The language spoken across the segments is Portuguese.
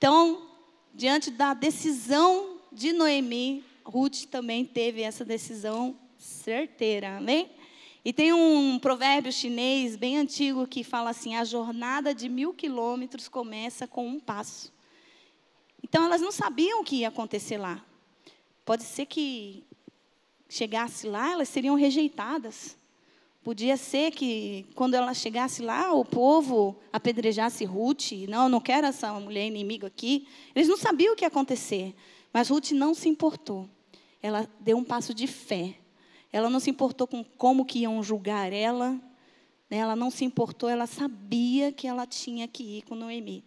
Então, diante da decisão de Noemi, Ruth também teve essa decisão certeira, amém? E tem um provérbio chinês bem antigo que fala assim: a jornada de mil quilômetros começa com um passo. Então elas não sabiam o que ia acontecer lá. Pode ser que chegasse lá, elas seriam rejeitadas. Podia ser que, quando ela chegasse lá, o povo apedrejasse Ruth. Não, não quero essa mulher inimiga aqui. Eles não sabiam o que ia acontecer. Mas Ruth não se importou. Ela deu um passo de fé. Ela não se importou com como que iam julgar ela. Né? Ela não se importou, ela sabia que ela tinha que ir com Noemi.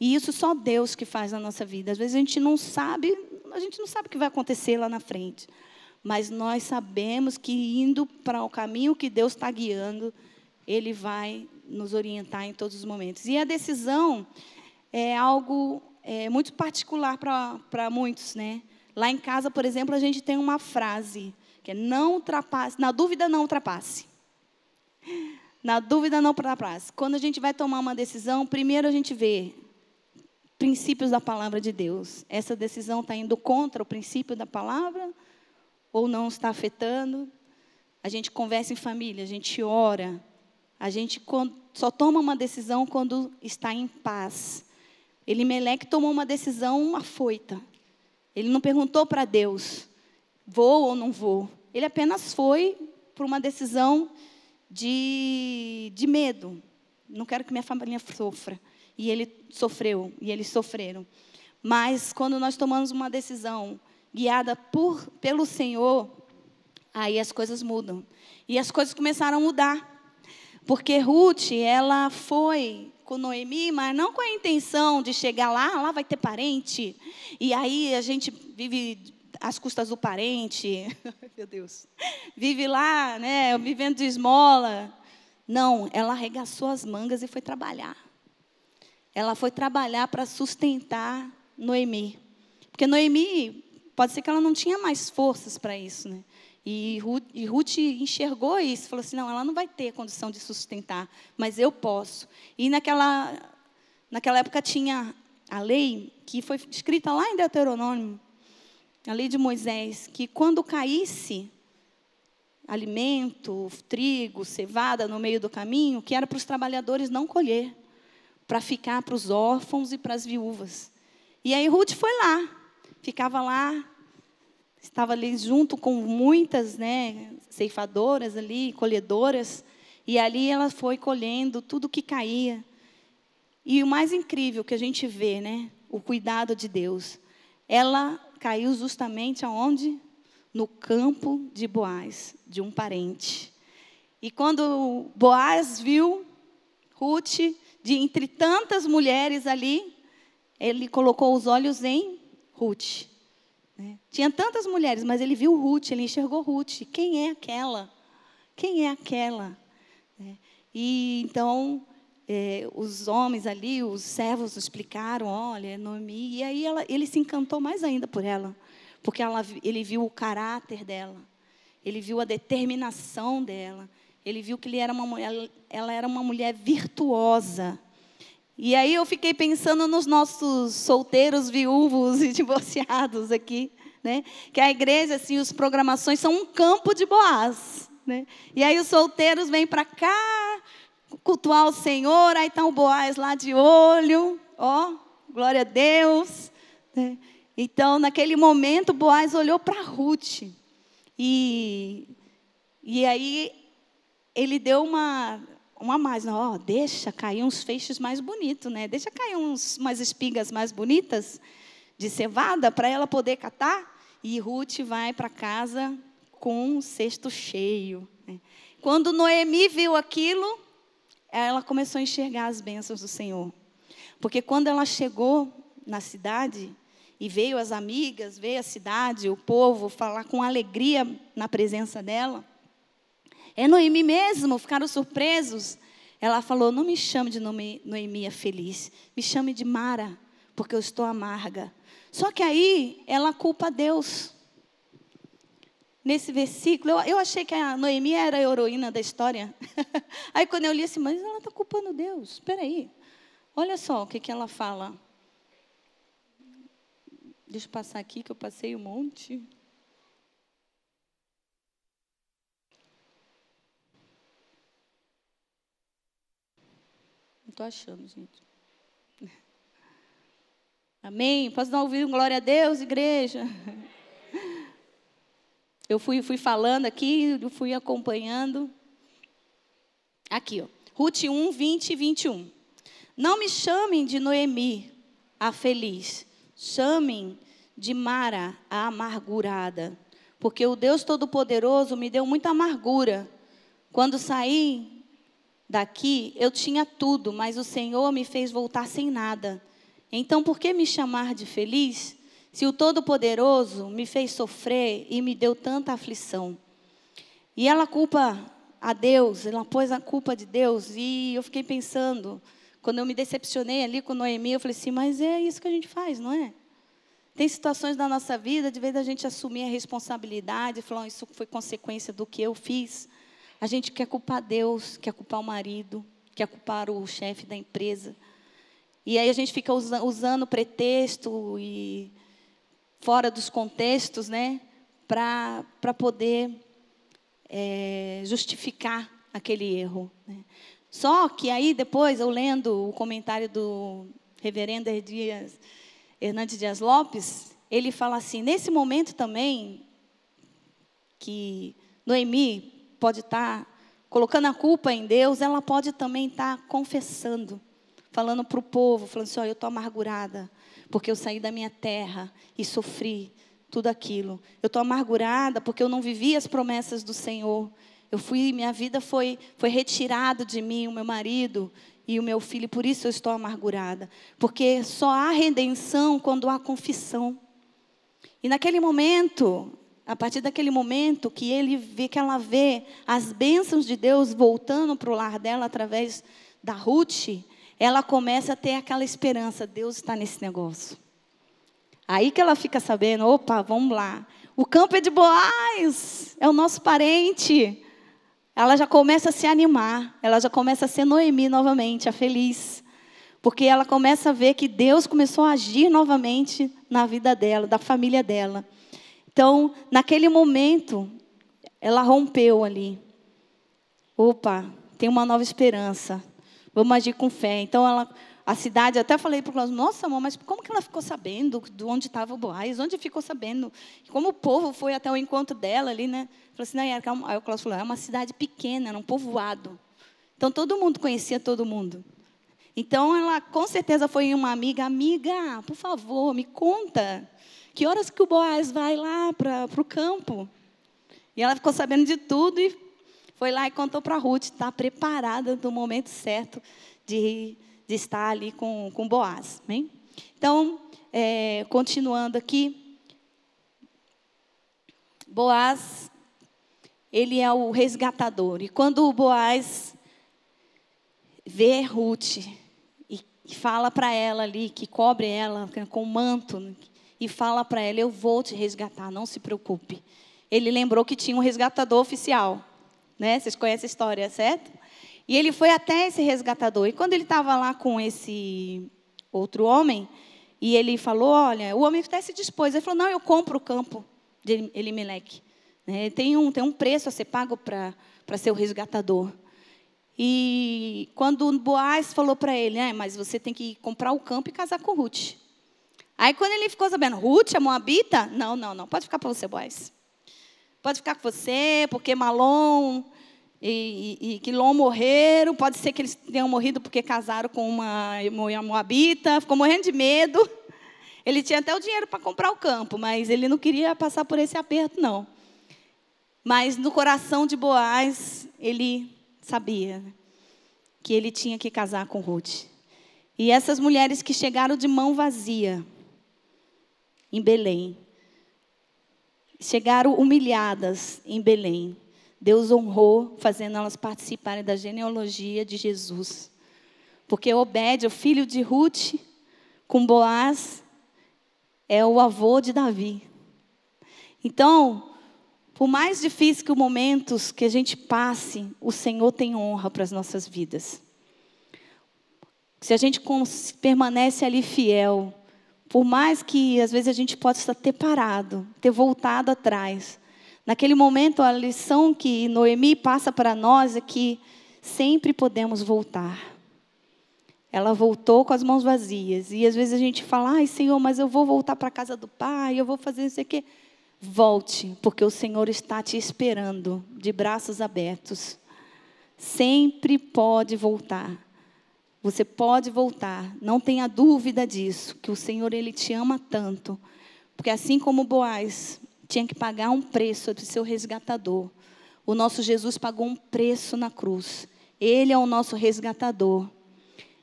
E isso só Deus que faz na nossa vida. Às vezes a gente não sabe, a gente não sabe o que vai acontecer lá na frente. Mas nós sabemos que indo para o caminho que Deus está guiando, Ele vai nos orientar em todos os momentos. E a decisão é algo é, muito particular para muitos, né? Lá em casa, por exemplo, a gente tem uma frase que é não ultrapasse, na dúvida não ultrapasse. Na dúvida não ultrapasse. Quando a gente vai tomar uma decisão, primeiro a gente vê princípios da palavra de Deus. Essa decisão está indo contra o princípio da palavra ou não está afetando? A gente conversa em família, a gente ora, a gente só toma uma decisão quando está em paz. Elimeleque tomou uma decisão afoita. Ele não perguntou para Deus, vou ou não vou. Ele apenas foi por uma decisão de, de medo. Não quero que minha família sofra. E ele sofreu, e eles sofreram. Mas quando nós tomamos uma decisão guiada por, pelo Senhor, aí as coisas mudam. E as coisas começaram a mudar. Porque Ruth, ela foi com Noemi, mas não com a intenção de chegar lá, lá vai ter parente. E aí a gente vive às custas do parente. Meu Deus. Vive lá, né, vivendo de esmola. Não, ela arregaçou as mangas e foi trabalhar ela foi trabalhar para sustentar Noemi. Porque Noemi, pode ser que ela não tinha mais forças para isso, né? E Ruth, e Ruth, enxergou isso, falou assim: não, ela não vai ter condição de sustentar, mas eu posso. E naquela, naquela época tinha a lei que foi escrita lá em Deuteronômio, a lei de Moisés, que quando caísse alimento, trigo, cevada no meio do caminho, que era para os trabalhadores não colher para ficar para os órfãos e para as viúvas. E aí Ruth foi lá, ficava lá, estava ali junto com muitas né, ceifadoras ali, colhedoras, e ali ela foi colhendo tudo que caía. E o mais incrível que a gente vê, né, o cuidado de Deus, ela caiu justamente aonde? No campo de Boaz, de um parente. E quando Boaz viu Ruth, de entre tantas mulheres ali, ele colocou os olhos em Ruth. Né? Tinha tantas mulheres, mas ele viu Ruth, ele enxergou Ruth. Quem é aquela? Quem é aquela? Né? E então é, os homens ali, os servos explicaram, olha, Noemi. E aí ela, ele se encantou mais ainda por ela, porque ela, ele viu o caráter dela, ele viu a determinação dela, ele viu que ele era uma ela era uma mulher virtuosa. E aí eu fiquei pensando nos nossos solteiros, viúvos e divorciados aqui, né? Que a igreja, assim, as programações são um campo de Boaz, né? E aí os solteiros vêm para cá cultuar o Senhor, aí está o Boaz lá de olho, ó, glória a Deus. Né? Então, naquele momento, Boaz olhou para Ruth. E, e aí ele deu uma, uma mais, ó, deixa cair uns feixes mais bonitos, né? Deixa cair uns, umas espigas mais bonitas de cevada para ela poder catar. E Ruth vai para casa com um cesto cheio. Né? Quando Noemi viu aquilo, ela começou a enxergar as bênçãos do Senhor. Porque quando ela chegou na cidade e veio as amigas, veio a cidade, o povo falar com alegria na presença dela, é Noemi mesmo, ficaram surpresos. Ela falou: Não me chame de Noemi feliz, me chame de Mara, porque eu estou amarga. Só que aí ela culpa Deus. Nesse versículo, eu, eu achei que a Noemi era a heroína da história. aí quando eu li assim, mas ela está culpando Deus. Espera aí. Olha só o que, que ela fala. Deixa eu passar aqui, que eu passei um monte. Estou achando, gente. Amém? Posso dar ouvir um glória a Deus, igreja? Eu fui, fui falando aqui, eu fui acompanhando. Aqui, ó. Ruth 1, 20 e 21. Não me chamem de Noemi, a feliz. Chamem de Mara, a amargurada. Porque o Deus Todo-Poderoso me deu muita amargura. Quando saí daqui, eu tinha tudo, mas o Senhor me fez voltar sem nada. Então, por que me chamar de feliz? Se o Todo-Poderoso me fez sofrer e me deu tanta aflição. E ela culpa a Deus, ela pôs a culpa de Deus. E eu fiquei pensando, quando eu me decepcionei ali com Noemi, eu falei assim: mas é isso que a gente faz, não é? Tem situações da nossa vida, de vez da gente assumir a responsabilidade, falar, isso foi consequência do que eu fiz. A gente quer culpar Deus, quer culpar o marido, quer culpar o chefe da empresa. E aí a gente fica usa, usando pretexto e fora dos contextos, né, para poder é, justificar aquele erro. Né. Só que aí depois, eu lendo o comentário do reverendo Dias, Hernandes Dias Lopes, ele fala assim, nesse momento também, que Noemi pode estar tá colocando a culpa em Deus, ela pode também estar tá confessando, falando para o povo, falando assim, oh, eu estou amargurada, porque eu saí da minha terra e sofri tudo aquilo. Eu estou amargurada porque eu não vivi as promessas do Senhor. Eu fui, minha vida foi, foi retirada de mim, o meu marido e o meu filho, por isso eu estou amargurada. Porque só há redenção quando há confissão. E naquele momento, a partir daquele momento que ele vê, que ela vê as bênçãos de Deus voltando para o lar dela através da Ruth, ela começa a ter aquela esperança, Deus está nesse negócio. Aí que ela fica sabendo, opa, vamos lá. O campo é de Boaz, é o nosso parente. Ela já começa a se animar, ela já começa a ser Noemi novamente, a feliz. Porque ela começa a ver que Deus começou a agir novamente na vida dela, da família dela. Então, naquele momento, ela rompeu ali. Opa, tem uma nova esperança. Vamos agir com fé. Então ela, a cidade, até falei para o Cláudio, nossa, amor, mas como que ela ficou sabendo de onde estava o Boaz? Onde ficou sabendo? Como o povo foi até o encontro dela ali, né? Falei assim, não, aí o Cláudio falou, é uma cidade pequena, era um povoado. Então todo mundo conhecia todo mundo. Então ela com certeza foi uma amiga, amiga, por favor, me conta. Que horas que o Boaz vai lá para o campo? E ela ficou sabendo de tudo e foi lá e contou para Ruth, está preparada no momento certo de, de estar ali com, com Boaz. Hein? Então, é, continuando aqui, Boaz, ele é o resgatador. E quando o Boaz vê Ruth e fala para ela ali, que cobre ela com o manto, e fala para ela: Eu vou te resgatar, não se preocupe. Ele lembrou que tinha um resgatador oficial né? Vocês conhecem a história, certo? E ele foi até esse resgatador. E quando ele estava lá com esse outro homem, e ele falou: Olha, o homem até se dispôs. Ele falou: Não, eu compro o campo de Elimelec. Né? Tem, um, tem um preço a ser pago para ser o resgatador. E quando Boaz falou para ele, né, mas você tem que comprar o campo e casar com Ruth. Aí quando ele ficou sabendo, Ruth, a Moabita? Não, não, não, pode ficar para você, Boaz. Pode ficar com você, porque Malom e, e, e Quilom morreram. Pode ser que eles tenham morrido porque casaram com uma, uma moabita. Ficou morrendo de medo. Ele tinha até o dinheiro para comprar o campo, mas ele não queria passar por esse aperto, não. Mas no coração de Boaz, ele sabia que ele tinha que casar com Ruth. E essas mulheres que chegaram de mão vazia em Belém, chegaram humilhadas em Belém. Deus honrou, fazendo elas participarem da genealogia de Jesus. Porque Obed, o filho de Ruth, com Boaz, é o avô de Davi. Então, por mais difícil que os momentos que a gente passe, o Senhor tem honra para as nossas vidas. Se a gente permanece ali fiel, Por mais que às vezes a gente possa ter parado, ter voltado atrás, naquele momento a lição que Noemi passa para nós é que sempre podemos voltar. Ela voltou com as mãos vazias. E às vezes a gente fala, ai Senhor, mas eu vou voltar para a casa do Pai, eu vou fazer isso aqui. Volte, porque o Senhor está te esperando, de braços abertos. Sempre pode voltar. Você pode voltar, não tenha dúvida disso, que o Senhor ele te ama tanto. Porque assim como Boaz tinha que pagar um preço do seu resgatador, o nosso Jesus pagou um preço na cruz. Ele é o nosso resgatador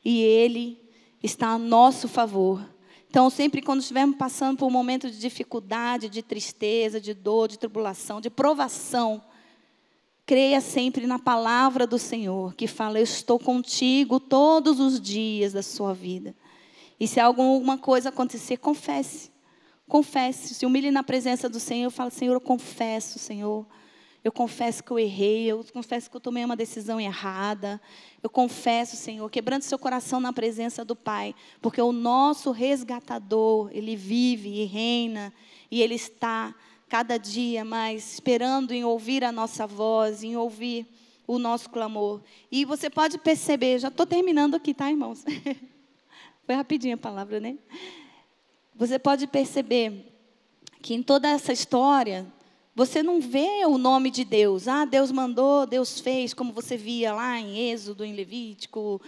e ele está a nosso favor. Então, sempre quando estivermos passando por um momento de dificuldade, de tristeza, de dor, de tribulação, de provação, creia sempre na palavra do Senhor, que fala: Eu estou contigo todos os dias da sua vida. E se alguma coisa acontecer, confesse. Confesse. Se humilhe na presença do Senhor, fala: Senhor, eu confesso, Senhor. Eu confesso que eu errei, eu confesso que eu tomei uma decisão errada. Eu confesso, Senhor, quebrando seu coração na presença do Pai, porque o nosso resgatador, ele vive e reina, e ele está cada dia mais esperando em ouvir a nossa voz, em ouvir o nosso clamor. E você pode perceber, já estou terminando aqui, tá, irmãos? Foi rapidinho a palavra, né? Você pode perceber que em toda essa história, você não vê o nome de Deus. Ah, Deus mandou, Deus fez, como você via lá em Êxodo, em Levítico.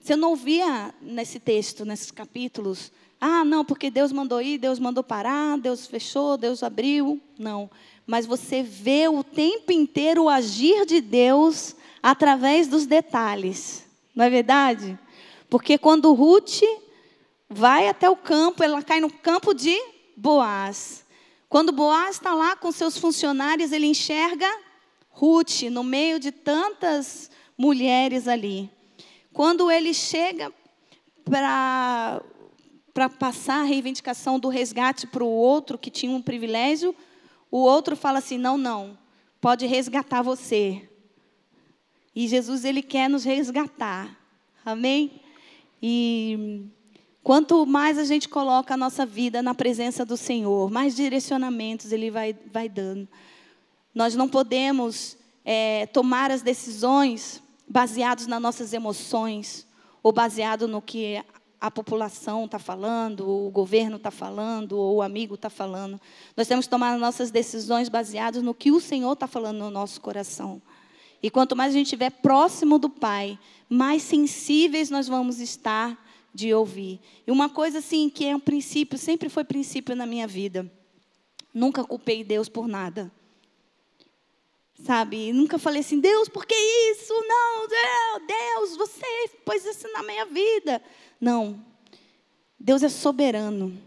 Você não via nesse texto, nesses capítulos. Ah, não, porque Deus mandou ir, Deus mandou parar, Deus fechou, Deus abriu. Não. Mas você vê o tempo inteiro o agir de Deus através dos detalhes. Não é verdade? Porque quando Ruth vai até o campo, ela cai no campo de Boaz. Quando Boaz está lá com seus funcionários, ele enxerga Ruth no meio de tantas mulheres ali. Quando ele chega para para passar a reivindicação do resgate para o outro que tinha um privilégio, o outro fala assim: "Não, não. Pode resgatar você". E Jesus ele quer nos resgatar. Amém? E Quanto mais a gente coloca a nossa vida na presença do Senhor, mais direcionamentos Ele vai, vai dando. Nós não podemos é, tomar as decisões baseados nas nossas emoções, ou baseado no que a população está falando, ou o governo está falando, ou o amigo está falando. Nós temos que tomar as nossas decisões baseadas no que o Senhor está falando no nosso coração. E quanto mais a gente estiver próximo do Pai, mais sensíveis nós vamos estar de ouvir. E uma coisa assim que é um princípio, sempre foi princípio na minha vida. Nunca culpei Deus por nada. Sabe? Nunca falei assim, Deus, por que isso? Não, Deus, você pôs isso na minha vida. Não. Deus é soberano.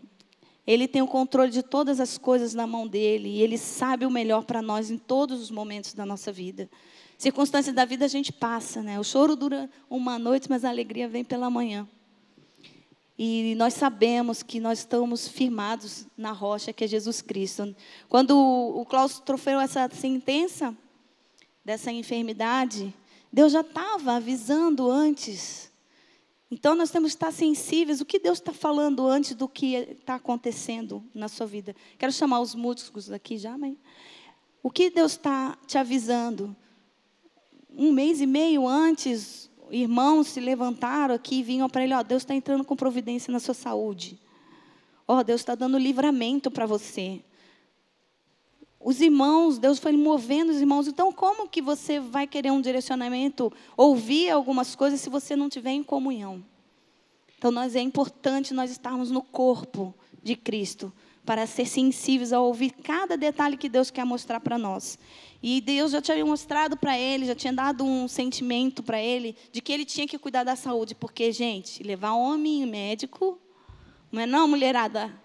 Ele tem o controle de todas as coisas na mão dele e ele sabe o melhor para nós em todos os momentos da nossa vida. Circunstâncias da vida a gente passa, né? O choro dura uma noite, mas a alegria vem pela manhã. E nós sabemos que nós estamos firmados na rocha que é Jesus Cristo. Quando o Klaus trofeu essa sentença dessa enfermidade, Deus já estava avisando antes. Então nós temos que estar sensíveis. O que Deus está falando antes do que está acontecendo na sua vida? Quero chamar os músicos aqui já, mãe. O que Deus está te avisando? Um mês e meio antes, irmãos se levantaram aqui e vinham para ele: Ó, Deus está entrando com providência na sua saúde. Ó, Deus está dando livramento para você. Os irmãos, Deus foi movendo os irmãos. Então, como que você vai querer um direcionamento, ouvir algumas coisas, se você não tiver em comunhão? Então, nós é importante nós estarmos no corpo de Cristo para ser sensíveis a ouvir cada detalhe que Deus quer mostrar para nós. E Deus já tinha mostrado para ele, já tinha dado um sentimento para ele de que ele tinha que cuidar da saúde, porque gente, levar homem médico, não é não, mulherada?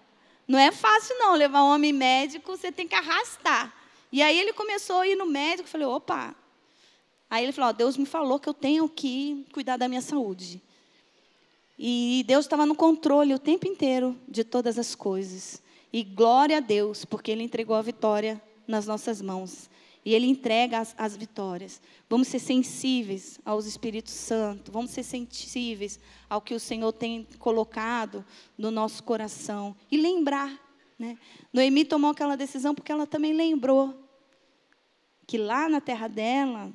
Não é fácil não, levar homem médico, você tem que arrastar. E aí ele começou a ir no médico, falei, opa. Aí ele falou, oh, Deus me falou que eu tenho que cuidar da minha saúde. E Deus estava no controle o tempo inteiro de todas as coisas. E glória a Deus, porque Ele entregou a vitória nas nossas mãos. E Ele entrega as, as vitórias. Vamos ser sensíveis aos Espíritos Santo. Vamos ser sensíveis ao que o Senhor tem colocado no nosso coração. E lembrar. Né? Noemi tomou aquela decisão porque ela também lembrou que lá na terra dela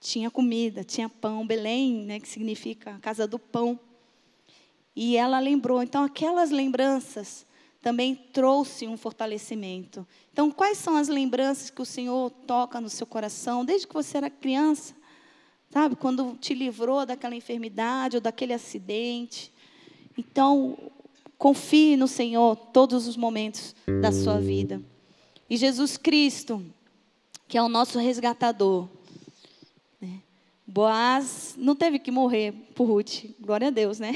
tinha comida, tinha pão. Belém, né, que significa casa do pão. E ela lembrou. Então, aquelas lembranças também trouxe um fortalecimento. Então, quais são as lembranças que o Senhor toca no seu coração, desde que você era criança? Sabe, quando te livrou daquela enfermidade ou daquele acidente. Então, confie no Senhor todos os momentos da sua vida. E Jesus Cristo, que é o nosso resgatador. Né? Boaz não teve que morrer por Ruth, glória a Deus, né?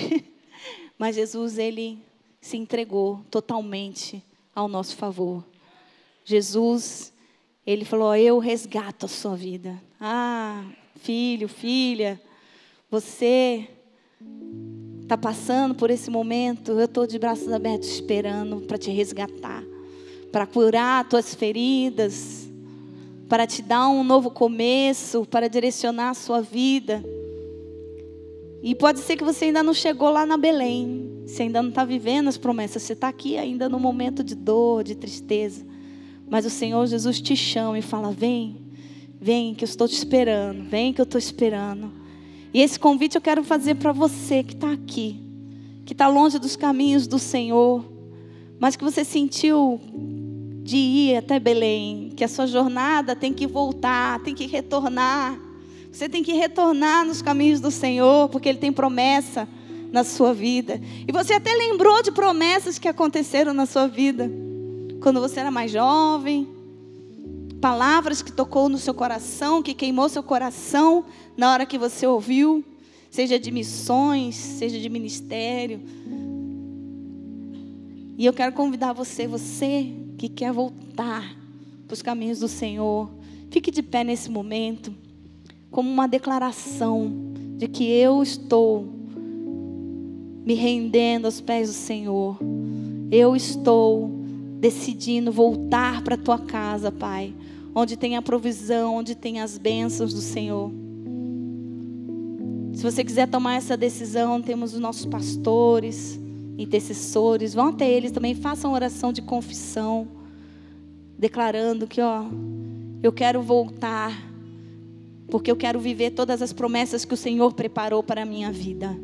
Mas Jesus, ele se entregou totalmente ao nosso favor. Jesus, ele falou: Eu resgato a sua vida. Ah, filho, filha, você está passando por esse momento. Eu estou de braços abertos esperando para te resgatar, para curar tuas feridas, para te dar um novo começo, para direcionar a sua vida. E pode ser que você ainda não chegou lá na Belém. Você ainda não está vivendo as promessas. Você está aqui ainda no momento de dor, de tristeza. Mas o Senhor Jesus te chama e fala: Vem, vem, que eu estou te esperando. Vem, que eu estou esperando. E esse convite eu quero fazer para você que está aqui, que está longe dos caminhos do Senhor, mas que você sentiu de ir até Belém, que a sua jornada tem que voltar, tem que retornar. Você tem que retornar nos caminhos do Senhor, porque Ele tem promessa na sua vida. E você até lembrou de promessas que aconteceram na sua vida quando você era mais jovem, palavras que tocou no seu coração, que queimou seu coração na hora que você ouviu, seja de missões, seja de ministério. E eu quero convidar você, você que quer voltar para os caminhos do Senhor, fique de pé nesse momento, como uma declaração de que eu estou me rendendo aos pés do Senhor. Eu estou decidindo voltar para a tua casa, Pai, onde tem a provisão, onde tem as bênçãos do Senhor. Se você quiser tomar essa decisão, temos os nossos pastores, intercessores, vão até eles também, façam oração de confissão, declarando que, ó, eu quero voltar, porque eu quero viver todas as promessas que o Senhor preparou para a minha vida.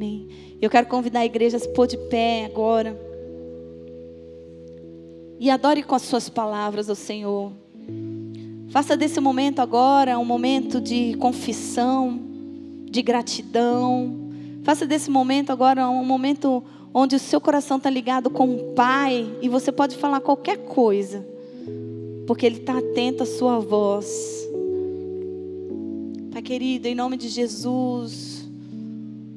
Amém. Eu quero convidar a igreja a se pôr de pé agora. E adore com as suas palavras ao Senhor. Faça desse momento agora um momento de confissão, de gratidão. Faça desse momento agora um momento onde o seu coração está ligado com o Pai e você pode falar qualquer coisa, porque Ele está atento à sua voz. Pai querido, em nome de Jesus.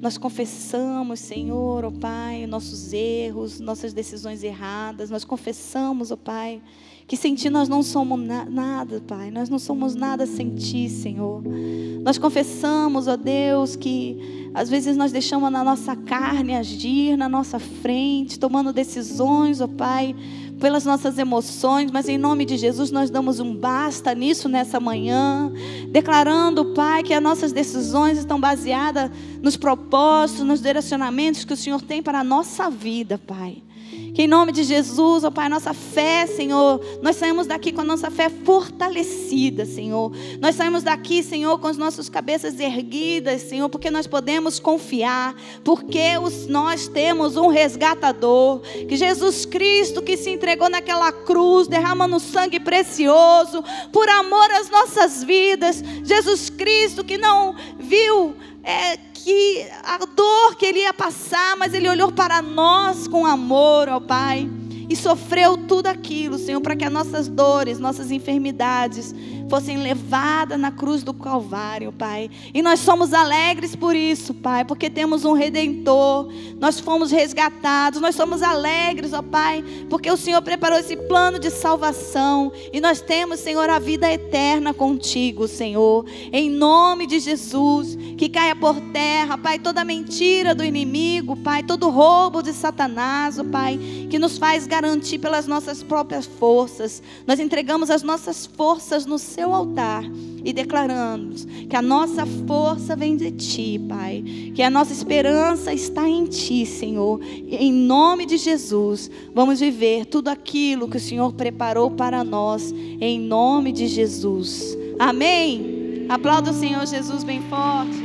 Nós confessamos, Senhor, ó oh Pai, nossos erros, nossas decisões erradas. Nós confessamos, ó oh Pai, que sem Ti nós não somos na nada, Pai. Nós não somos nada sem Ti, Senhor. Nós confessamos, ó Deus, que às vezes nós deixamos na nossa carne agir na nossa frente, tomando decisões, ó Pai, pelas nossas emoções, mas em nome de Jesus nós damos um basta nisso nessa manhã, declarando, Pai, que as nossas decisões estão baseadas nos propósitos, nos direcionamentos que o Senhor tem para a nossa vida, Pai. Que em nome de Jesus, ó Pai, nossa fé, Senhor, nós saímos daqui com a nossa fé fortalecida, Senhor. Nós saímos daqui, Senhor, com as nossas cabeças erguidas, Senhor, porque nós podemos confiar, porque os, nós temos um resgatador, que Jesus Cristo que se entregou naquela cruz, derramando sangue precioso, por amor às nossas vidas. Jesus Cristo que não viu. É, que a dor que ele ia passar, mas ele olhou para nós com amor, ó Pai e sofreu tudo aquilo, Senhor, para que as nossas dores, nossas enfermidades fossem levadas na cruz do Calvário, Pai. E nós somos alegres por isso, Pai, porque temos um redentor, nós fomos resgatados, nós somos alegres, ó Pai, porque o Senhor preparou esse plano de salvação e nós temos, Senhor, a vida eterna contigo, Senhor. Em nome de Jesus, que caia por terra, Pai, toda mentira do inimigo, Pai, todo roubo de Satanás, ó Pai, que nos faz garantir pelas nossas próprias forças. Nós entregamos as nossas forças no seu altar e declaramos que a nossa força vem de ti, Pai. Que a nossa esperança está em ti, Senhor. E em nome de Jesus, vamos viver tudo aquilo que o Senhor preparou para nós, em nome de Jesus. Amém. Aplauda o Senhor Jesus bem forte.